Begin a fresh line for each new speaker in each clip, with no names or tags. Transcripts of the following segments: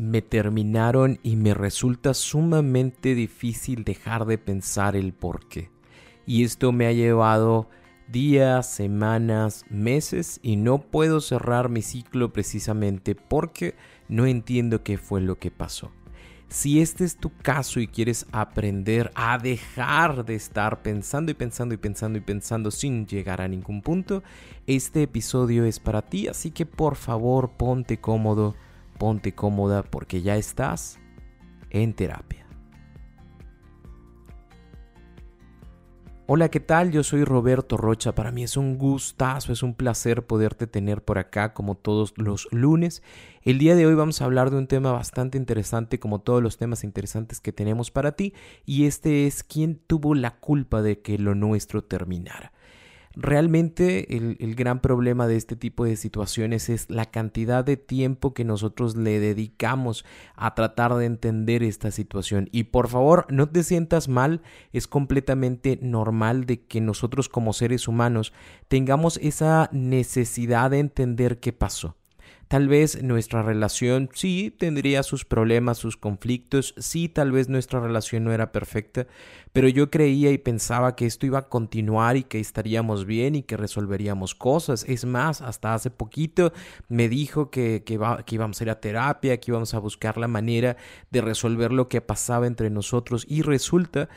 Me terminaron y me resulta sumamente difícil dejar de pensar el por qué. Y esto me ha llevado días, semanas, meses y no puedo cerrar mi ciclo precisamente porque no entiendo qué fue lo que pasó. Si este es tu caso y quieres aprender a dejar de estar pensando y pensando y pensando y pensando sin llegar a ningún punto, este episodio es para ti, así que por favor ponte cómodo, ponte cómoda porque ya estás en terapia. Hola, ¿qué tal? Yo soy Roberto Rocha. Para mí es un gustazo, es un placer poderte tener por acá como todos los lunes. El día de hoy vamos a hablar de un tema bastante interesante como todos los temas interesantes que tenemos para ti y este es quién tuvo la culpa de que lo nuestro terminara. Realmente el, gran problema de este tipo de situaciones es la cantidad de tiempo que nosotros le dedicamos a tratar de entender esta situación. Y por favor, no te sientas mal, es completamente normal de que nosotros como seres humanos tengamos esa necesidad de entender qué pasó. Tal vez nuestra relación sí tendría sus problemas, sus conflictos, sí tal vez nuestra relación no era perfecta, pero yo creía y pensaba que esto iba a continuar y que estaríamos bien y que resolveríamos cosas. Es más, hasta hace poquito me dijo que, que, que íbamos a ir a terapia, que íbamos a buscar la manera de resolver lo que pasaba entre nosotros y resulta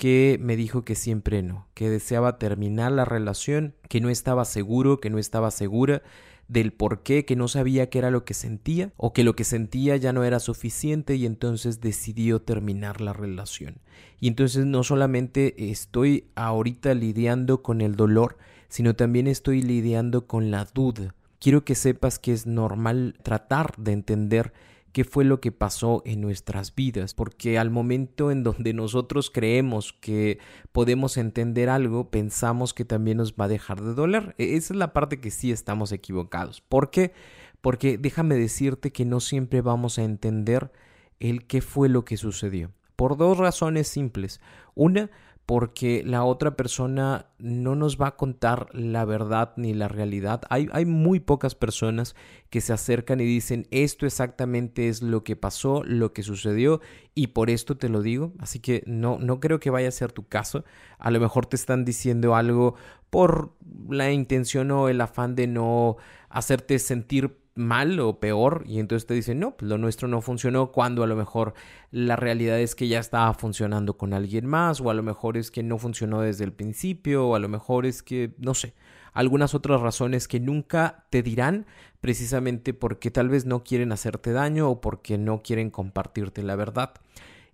que me dijo que siempre no, que deseaba terminar la relación, que no estaba seguro, que no estaba segura del por qué, que no sabía qué era lo que sentía o que lo que sentía ya no era suficiente y entonces decidió terminar la relación. Y entonces no solamente estoy ahorita lidiando con el dolor, sino también estoy lidiando con la duda. Quiero que sepas que es normal tratar de entender qué fue lo que pasó en nuestras vidas, porque al momento en donde nosotros creemos que podemos entender algo, pensamos que también nos va a dejar de doler. E, esa es la parte que sí estamos equivocados. ¿Por qué? Porque déjame decirte que no siempre vamos a entender el qué fue lo que sucedió. Por dos razones simples. Una, porque la otra persona no nos va a contar la verdad ni la realidad. Hay, muy pocas personas que se acercan y dicen esto exactamente es lo que pasó, lo que sucedió y por esto te lo digo. Así que no, no creo que vaya a ser tu caso. A lo mejor te están diciendo algo por la intención o el afán de no hacerte sentir mal o peor y entonces te dicen no, pues lo nuestro no funcionó cuando a lo mejor la realidad es que ya estaba funcionando con alguien más o a lo mejor es que no funcionó desde el principio o a lo mejor es que no sé, algunas otras razones que nunca te dirán precisamente porque tal vez no quieren hacerte daño o porque no quieren compartirte la verdad.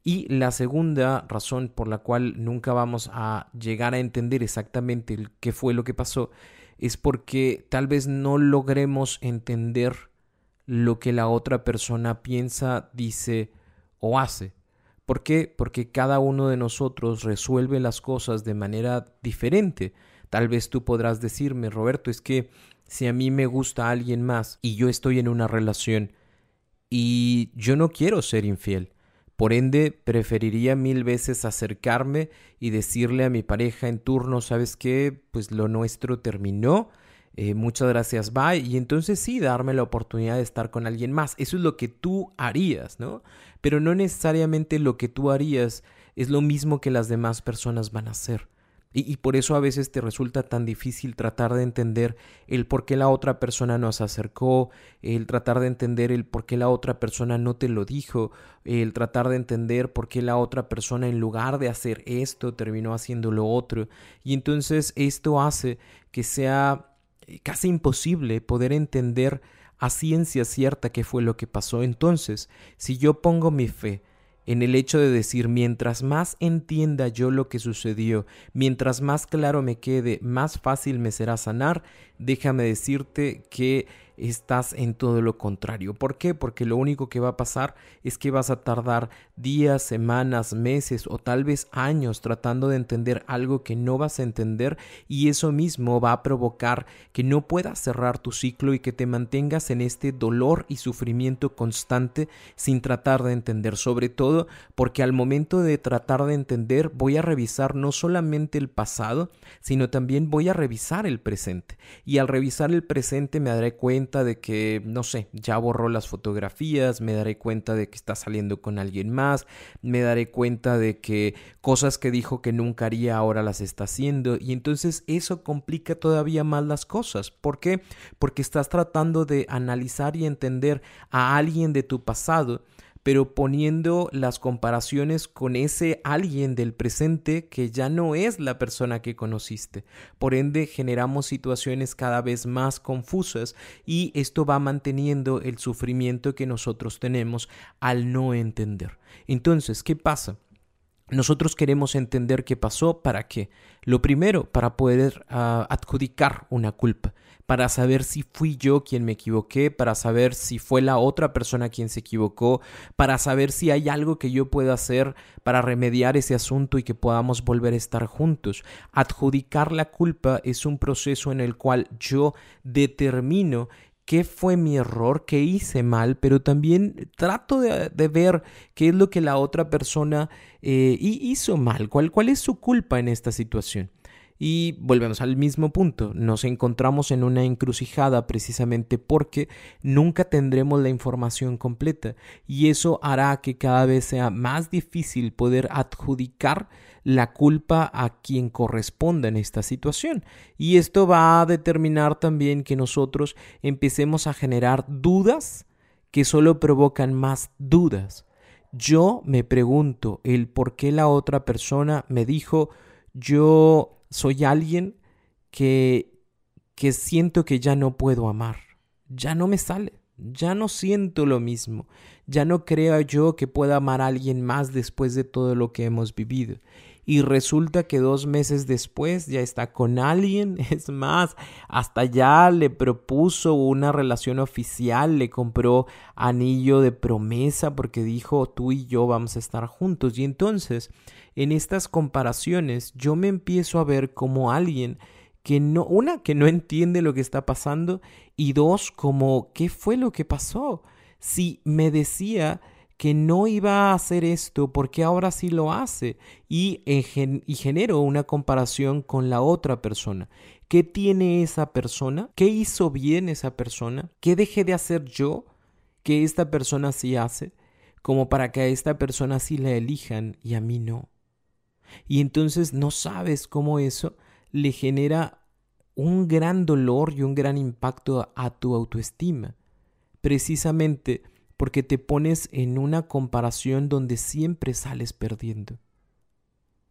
Y la segunda razón por la cual nunca vamos a llegar a entender exactamente qué fue lo que pasó es porque tal vez no logremos entender lo que la otra persona piensa, dice o hace. ¿Por qué? Porque cada uno de nosotros resuelve las cosas de manera diferente. Tal vez tú podrás decirme, Roberto, es que si a mí me gusta alguien más y yo estoy en una relación y yo no quiero ser infiel, por ende, preferiría mil veces acercarme y decirle a mi pareja en turno, ¿sabes qué? Pues lo nuestro terminó. Eh, muchas gracias, bye. Y entonces sí, darme la oportunidad de estar con alguien más. Eso es lo que tú harías, ¿no? Pero no necesariamente lo que tú harías es lo mismo que las demás personas van a hacer. Y, por eso a veces te resulta tan difícil tratar de entender el por qué la otra persona nos acercó, el tratar de entender el por qué la otra persona no te lo dijo, el tratar de entender por qué la otra persona en lugar de hacer esto terminó haciendo lo otro. Y entonces esto hace que sea eh, casi imposible poder entender a ciencia cierta qué fue lo que pasó. Entonces, si yo pongo mi fe, en el hecho de decir, mientras más entienda yo lo que sucedió, mientras más claro me quede, más fácil me será sanar, déjame decirte que estás en todo lo contrario. ¿Por qué? Porque lo único que va a pasar es que vas a tardar días, semanas, meses o tal vez años tratando de entender algo que no vas a entender y eso mismo va a provocar que no puedas cerrar tu ciclo y que te mantengas en este dolor y sufrimiento constante sin tratar de entender, sobre todo porque al momento de tratar de entender voy a revisar no solamente el pasado, sino también voy a revisar el presente y al revisar el presente me daré cuenta de que, no sé, ya borró las fotografías, me daré cuenta de que está saliendo con alguien más, me daré cuenta de que cosas que dijo que nunca haría ahora las está haciendo y entonces eso complica todavía más las cosas. ¿Por qué? Porque estás tratando de analizar y entender a alguien de tu pasado pero poniendo las comparaciones con ese alguien del presente que ya no es la persona que conociste. Por ende, generamos situaciones cada vez más confusas y esto va manteniendo el sufrimiento que nosotros tenemos al no entender. Entonces, ¿qué pasa? Nosotros queremos entender qué pasó, ¿para qué? Lo primero, para poder ah, adjudicar una culpa para saber si fui yo quien me equivoqué, para saber si fue la otra persona quien se equivocó, para saber si hay algo que yo pueda hacer para remediar ese asunto y que podamos volver a estar juntos. Adjudicar la culpa es un proceso en el cual yo determino qué fue mi error, qué hice mal, pero también trato de, ver qué es lo que la otra persona eh, hizo mal, cuál, cuál es su culpa en esta situación. Y volvemos al mismo punto, nos encontramos en una encrucijada precisamente porque nunca tendremos la información completa y eso hará que cada vez sea más difícil poder adjudicar la culpa a quien corresponda en esta situación. Y esto va a determinar también que nosotros empecemos a generar dudas que solo provocan más dudas. Yo me pregunto el por qué la otra persona me dijo yo soy alguien que, que siento que ya no puedo amar, ya no me sale, ya no siento lo mismo, ya no creo yo que pueda amar a alguien más después de todo lo que hemos vivido. Y resulta que dos meses después ya está con alguien, es más, hasta ya le propuso una relación oficial, le compró anillo de promesa porque dijo tú y yo vamos a estar juntos. Y entonces en estas comparaciones yo me empiezo a ver como alguien que no, una, que no entiende lo que está pasando y dos, como, ¿qué fue lo que pasó? Si me decía que no iba a hacer esto, porque ahora sí lo hace? Y, y genero una comparación con la otra persona. ¿Qué tiene esa persona? ¿Qué hizo bien esa persona? ¿Qué dejé de hacer yo que esta persona sí hace? Como para que a esta persona sí la elijan y a mí no. Y entonces no sabes cómo eso le genera un gran dolor y un gran impacto a tu autoestima, precisamente porque te pones en una comparación donde siempre sales perdiendo.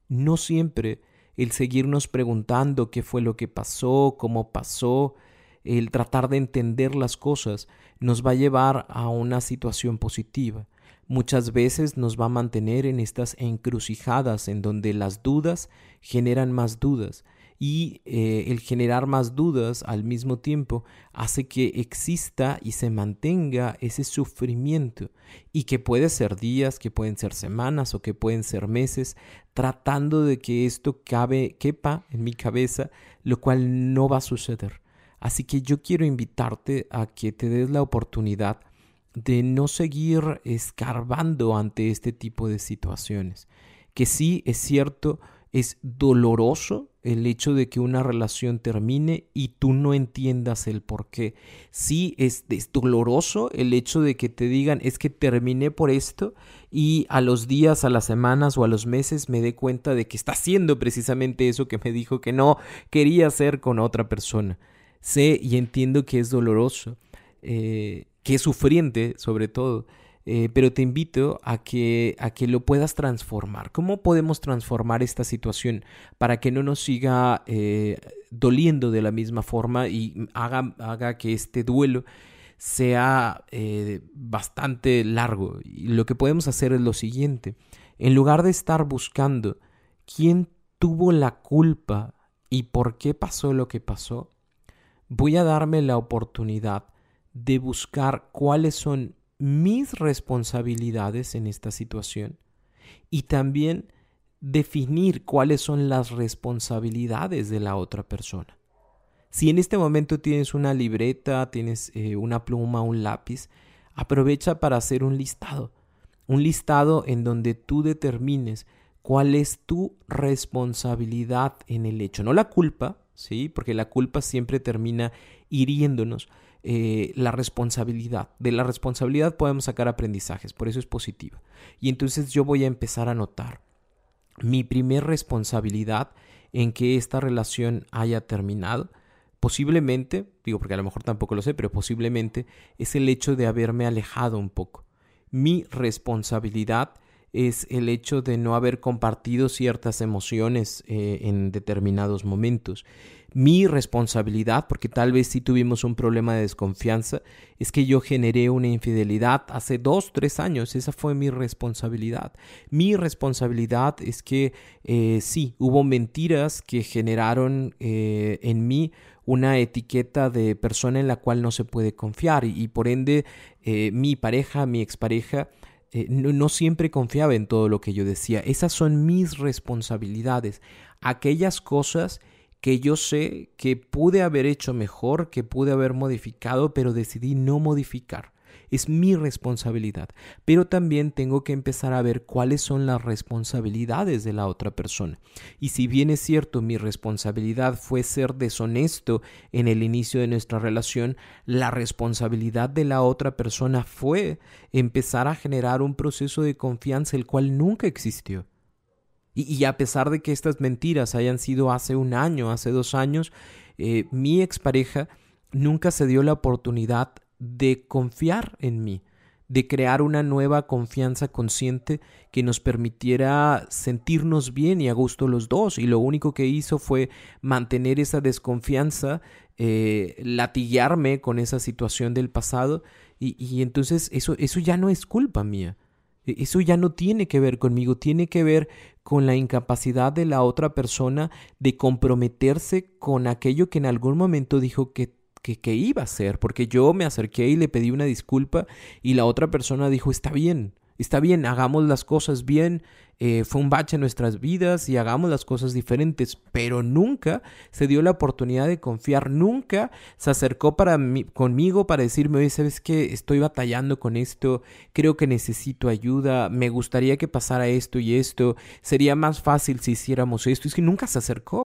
No siempre el seguirnos preguntando qué fue lo que pasó, cómo pasó, el tratar de entender las cosas, nos va a llevar a una situación positiva muchas veces nos va a mantener en estas encrucijadas en donde las dudas generan más dudas y eh, el generar más dudas al mismo tiempo hace que exista y se mantenga ese sufrimiento y que puede ser días, que pueden ser semanas o que pueden ser meses tratando de que esto cabe, quepa en mi cabeza, lo cual no va a suceder. Así que yo quiero invitarte a que te des la oportunidad de no seguir escarbando ante este tipo de situaciones. Que sí, es cierto, es doloroso el hecho de que una relación termine y tú no entiendas el por qué. Sí, es, doloroso el hecho de que te digan es que terminé por esto y a los días, a las semanas o a los meses me dé cuenta de que está haciendo precisamente eso que me dijo que no quería hacer con otra persona. Sé y entiendo que es doloroso. Eh, que es sufriente sobre todo, eh, pero te invito a que, a que lo puedas transformar. ¿Cómo podemos transformar esta situación para que no nos siga eh, doliendo de la misma forma y haga, haga que este duelo sea eh, bastante largo? Y lo que podemos hacer es lo siguiente. En lugar de estar buscando quién tuvo la culpa y por qué pasó lo que pasó, voy a darme la oportunidad de buscar cuáles son mis responsabilidades en esta situación y también definir cuáles son las responsabilidades de la otra persona. Si en este momento tienes una libreta, tienes eh, una pluma, un lápiz, aprovecha para hacer un listado. Un listado en donde tú determines cuál es tu responsabilidad en el hecho. No la culpa, ¿sí? Porque la culpa siempre termina hiriéndonos. Eh, la responsabilidad. De la responsabilidad podemos sacar aprendizajes, por eso es positiva. Y entonces yo voy a empezar a notar mi primer responsabilidad en que esta relación haya terminado Posiblemente, digo porque a lo mejor tampoco lo sé, pero posiblemente es el hecho de haberme alejado un poco. Mi responsabilidad es el hecho de no haber compartido ciertas emociones eh, en determinados momentos mi responsabilidad, porque tal vez si tuvimos un problema de desconfianza, es que yo generé una infidelidad hace dos, tres años, esa fue mi responsabilidad. Mi responsabilidad es que eh, sí, hubo mentiras que generaron eh, en mí una etiqueta de persona en la cual no se puede confiar y, por ende mi pareja, mi expareja, no, no, siempre confiaba en todo lo que yo decía. Esas son mis responsabilidades. Aquellas cosas que yo sé que pude haber hecho mejor, que pude haber modificado, pero decidí no modificar. Es mi responsabilidad. Pero también tengo que empezar a ver cuáles son las responsabilidades de la otra persona. Y si bien es cierto, mi responsabilidad fue ser deshonesto en el inicio de nuestra relación, la responsabilidad de la otra persona fue empezar a generar un proceso de confianza el cual nunca existió. Y, a pesar de que estas mentiras hayan sido hace un año, hace dos años, eh, mi expareja nunca se dio la oportunidad de confiar en mí, de crear una nueva confianza consciente que nos permitiera sentirnos bien y a gusto los dos. Y lo único que hizo fue mantener esa desconfianza, eh, latiguearme con esa situación del pasado. Y, y entonces eso, eso ya no es culpa mía. E, eso ya no tiene que ver conmigo, tiene que ver con la incapacidad de la otra persona de comprometerse con aquello que en algún momento dijo que, que, iba a hacer, porque yo me acerqué y le pedí una disculpa y la otra persona dijo, está bien, está bien, hagamos las cosas bien, eh, fue un bache en nuestras vidas y hagamos las cosas diferentes, pero nunca se dio la oportunidad de confiar, nunca se acercó para mí, conmigo para decirme, oye, ¿sabes qué? Estoy batallando con esto, creo que necesito ayuda, me gustaría que pasara esto y esto, sería más fácil si hiciéramos esto, es que nunca se acercó.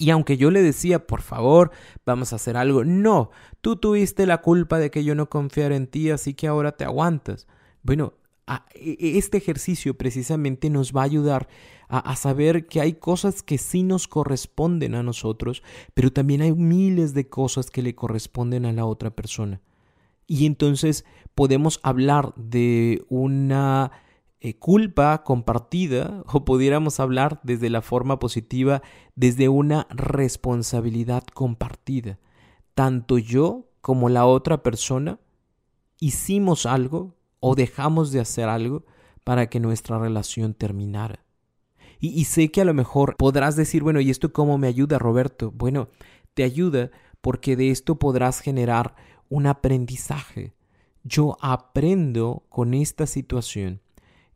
Y aunque yo le decía, por favor, vamos a hacer algo, no, tú tuviste la culpa de que yo no confiara en ti, así que ahora te aguantas. Bueno, e, e, este ejercicio precisamente nos va a ayudar a, a, saber que hay cosas que sí nos corresponden a nosotros, pero también hay miles de cosas que le corresponden a la otra persona. Y entonces podemos hablar de una eh, culpa compartida o pudiéramos hablar desde la forma positiva, desde una responsabilidad compartida. Tanto yo como la otra persona hicimos algo o dejamos de hacer algo para que nuestra relación terminara. Y, y, sé que a lo mejor podrás decir, bueno, ¿y esto cómo me ayuda, Roberto? Bueno, te ayuda porque de esto podrás generar un aprendizaje. Yo aprendo con esta situación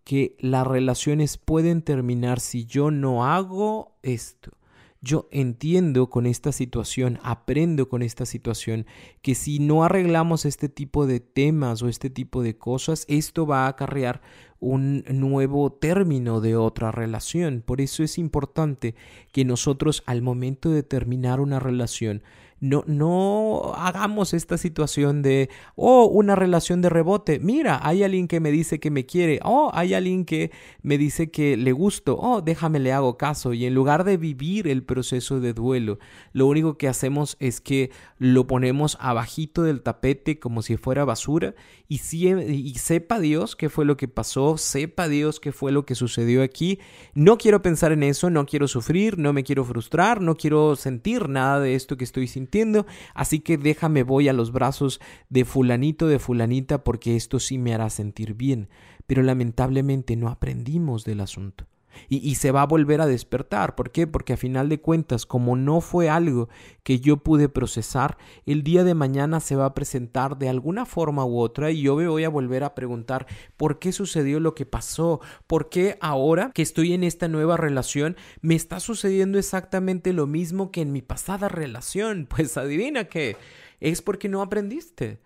que las relaciones pueden terminar si yo no hago esto. Yo entiendo con esta situación, aprendo con esta situación, que si no arreglamos este tipo de temas o este tipo de cosas, esto va a acarrear un nuevo término de otra relación. Por eso es importante que nosotros al momento de terminar una relación No, no hagamos esta situación de, oh, una relación de rebote. Mira, hay alguien que me dice que me quiere. Oh, hay alguien que me dice que le gusto. Oh, déjame le hago caso. Y en lugar de vivir el proceso de duelo, lo único que hacemos es que lo ponemos abajito del tapete como si fuera basura y, y sepa Dios qué fue lo que pasó, sepa Dios qué fue lo que sucedió aquí. No quiero pensar en eso, no quiero sufrir, no me quiero frustrar, no quiero sentir nada de esto que estoy sintiendo, así que déjame voy a los brazos de fulanito, de fulanita, porque esto sí me hará sentir bien. Pero lamentablemente no aprendimos del asunto y, se va a volver a despertar. ¿Por qué? Porque a final de cuentas, como no fue algo que yo pude procesar, el día de mañana se va a presentar de alguna forma u otra y yo me voy a volver a preguntar por qué sucedió lo que pasó, por qué ahora que estoy en esta nueva relación me está sucediendo exactamente lo mismo que en mi pasada relación. Pues adivina qué, es porque no aprendiste.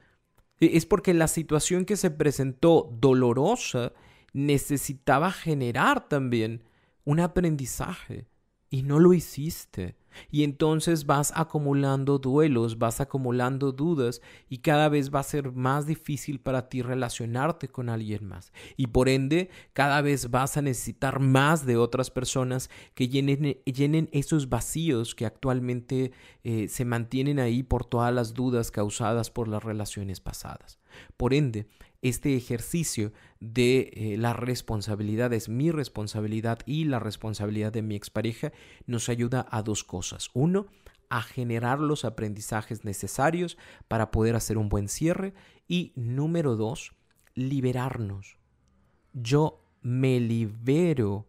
E, es porque la situación que se presentó dolorosa necesitaba generar también un aprendizaje y no lo hiciste. Y entonces vas acumulando duelos, vas acumulando dudas y cada vez va a ser más difícil para ti relacionarte con alguien más. Y por ende, cada vez vas a necesitar más de otras personas que llenen, esos vacíos que actualmente eh, se mantienen ahí por todas las dudas causadas por las relaciones pasadas. Por ende, este ejercicio de eh, la responsabilidad es mi responsabilidad y la responsabilidad de mi expareja nos ayuda a dos cosas. Uno, a generar los aprendizajes necesarios para poder hacer un buen cierre. Y número dos, liberarnos. Yo me libero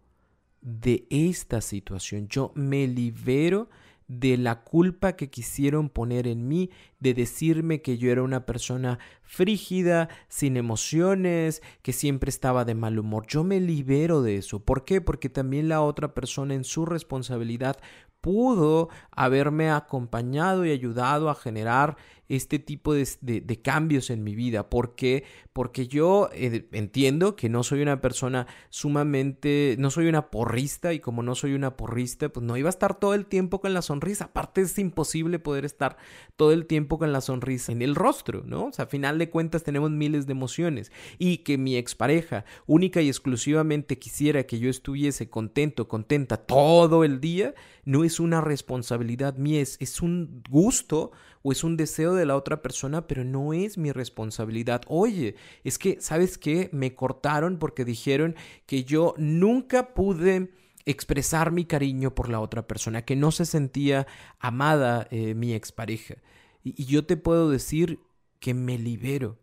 de esta situación. Yo me libero de la culpa que quisieron poner en mí, de decirme que yo era una persona frígida, sin emociones, que siempre estaba de mal humor. Yo me libero de eso. ¿Por qué? Porque también la otra persona en su responsabilidad pudo haberme acompañado y ayudado a generar este tipo de, cambios en mi vida. ¿Por qué? Porque yo eh, entiendo que no soy una persona sumamente, no soy una porrista y como no soy una porrista, pues no iba a estar todo el tiempo con la sonrisa. Aparte es imposible poder estar todo el tiempo con la sonrisa en el rostro, ¿no? O sea, a final de cuentas tenemos miles de emociones y que mi expareja única y exclusivamente quisiera que yo estuviese contento, contenta todo el día, no es una responsabilidad mía, es, es un gusto o es un deseo de la otra persona, pero no es mi responsabilidad. Oye, es que, ¿sabes qué? Me cortaron porque dijeron que yo nunca pude expresar mi cariño por la otra persona, que no se sentía amada eh, mi expareja. Y, y yo te puedo decir que me libero,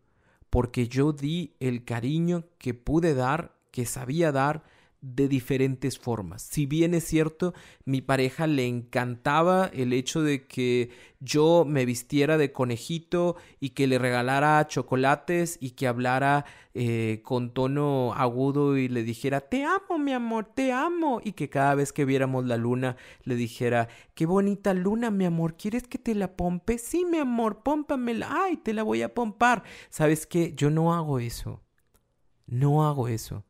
porque yo di el cariño que pude dar, que sabía dar, de diferentes formas. Si bien es cierto, mi pareja le encantaba el hecho de que yo me vistiera de conejito y que le regalara chocolates y que hablara eh, con tono agudo y le dijera te amo mi amor, te amo y que cada vez que viéramos la luna le dijera qué bonita luna mi amor, ¿quieres que te la pompe? Sí mi amor, pómpamela, ay, te la voy a pompar. ¿Sabes qué? Yo no hago eso. No hago eso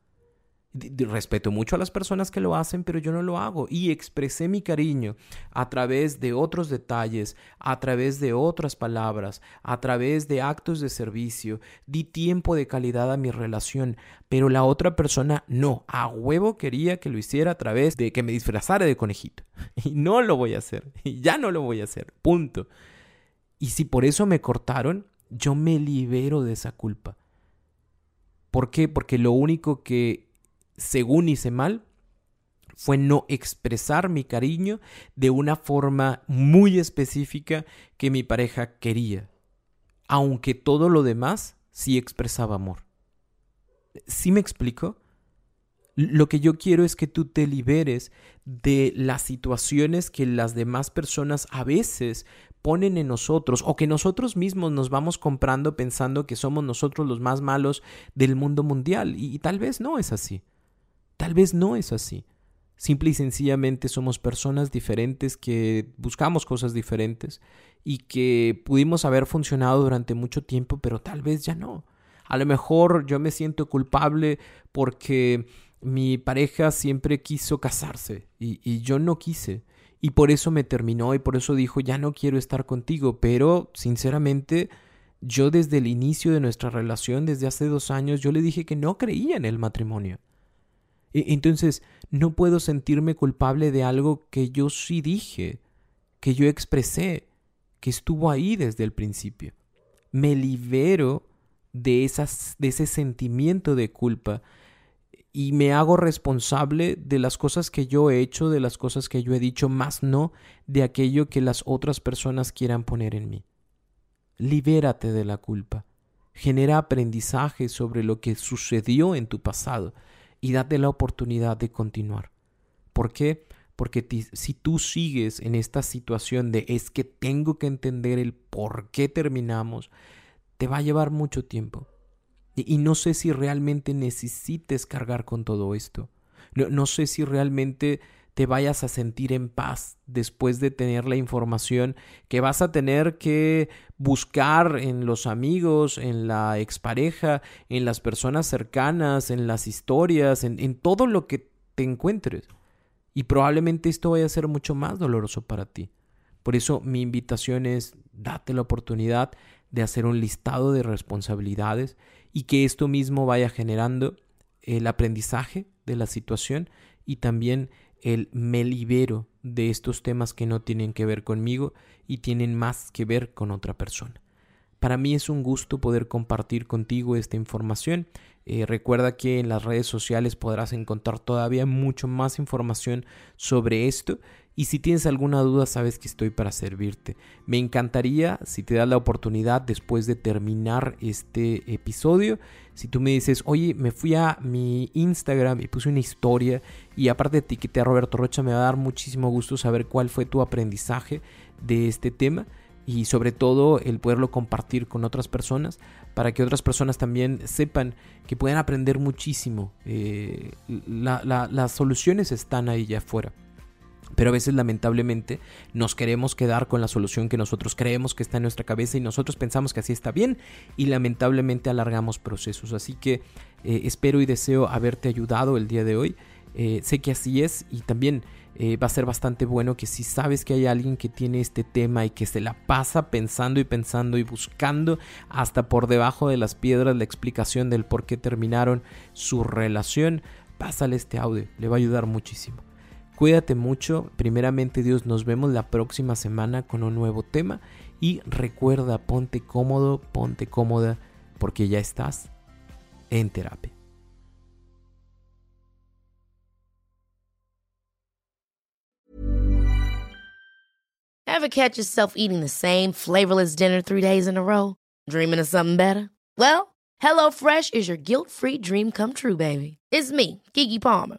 respeto mucho a las personas que lo hacen, pero yo no lo hago. Y expresé mi cariño a través de otros detalles, a través de otras palabras, a través de actos de servicio. Di tiempo de calidad a mi relación, pero la otra persona no. A huevo quería que lo hiciera a través de que me disfrazara de conejito. Y no lo voy a hacer. Y ya no lo voy a hacer. Punto. Y si por eso me cortaron, yo me libero de esa culpa. ¿Por qué? Porque lo único que según hice mal, fue no expresar mi cariño de una forma muy específica que mi pareja quería, aunque todo lo demás sí expresaba amor. ¿Sí me explico? Lo que yo quiero es que tú te liberes de las situaciones que las demás personas a veces ponen en nosotros o que nosotros mismos nos vamos comprando pensando que somos nosotros los más malos del mundo mundial y, tal vez no es así. Tal vez no es así. Simple y sencillamente somos personas diferentes que buscamos cosas diferentes y que pudimos haber funcionado durante mucho tiempo, pero tal vez ya no. A lo mejor yo me siento culpable porque mi pareja siempre quiso casarse y, yo no quise. Y por eso me terminó y por eso dijo, ya no quiero estar contigo. Pero, sinceramente, yo desde el inicio de nuestra relación, desde hace dos años, yo le dije que no creía en el matrimonio. E, entonces, no puedo sentirme culpable de algo que yo sí dije, que yo expresé, que estuvo ahí desde el principio. Me libero de, esas, de ese sentimiento de culpa y me hago responsable de las cosas que yo he hecho, de las cosas que yo he dicho, más no de aquello que las otras personas quieran poner en mí. Libérate de la culpa. Genera aprendizaje sobre lo que sucedió en tu pasado y date la oportunidad de continuar. ¿Por qué? Porque si tú sigues en esta situación de es que tengo que entender el por qué terminamos, te va a llevar mucho tiempo. Y, no sé si realmente necesites cargar con todo esto. No, no sé si realmente te vayas a sentir en paz después de tener la información que vas a tener que buscar en los amigos, en la expareja, en las personas cercanas, en las historias, en, todo lo que te encuentres. Y probablemente esto vaya a ser mucho más doloroso para ti. Por eso mi invitación es, date la oportunidad de hacer un listado de responsabilidades y que esto mismo vaya generando el aprendizaje de la situación y también el me libero de estos temas que no tienen que ver conmigo y tienen más que ver con otra persona. Para mí es un gusto poder compartir contigo esta información. Eh, recuerda que en las redes sociales podrás encontrar todavía mucho más información sobre esto y si tienes alguna duda, sabes que estoy para servirte. Me encantaría, si te das la oportunidad después de terminar este episodio, si tú me dices, oye, me fui a mi Instagram y puse una historia y aparte de etiqueté a Roberto Rocha, me va a dar muchísimo gusto saber cuál fue tu aprendizaje de este tema y sobre todo el poderlo compartir con otras personas para que otras personas también sepan que pueden aprender muchísimo. Eh, las soluciones están ahí ya afuera. Pero a veces lamentablemente nos queremos quedar con la solución que nosotros creemos que está en nuestra cabeza y nosotros pensamos que así está bien y lamentablemente alargamos procesos. Así que eh, espero y deseo haberte ayudado el día de hoy. Eh, sé que así es y también eh, va a ser bastante bueno que si sabes que hay alguien que tiene este tema y que se la pasa pensando y pensando y buscando hasta por debajo de las piedras la explicación del por qué terminaron su relación, pásale este audio, le va a ayudar muchísimo. Cuídate mucho. Primeramente Dios, nos vemos la próxima semana con un nuevo tema. Y recuerda, ponte cómodo, ponte cómoda, porque ya estás en terapia.
Ever catch yourself eating the same flavorless dinner three days in a row? Dreaming of something better? Well, HelloFresh is your guilt-free dream come true, baby. It's me, Kiki Palmer.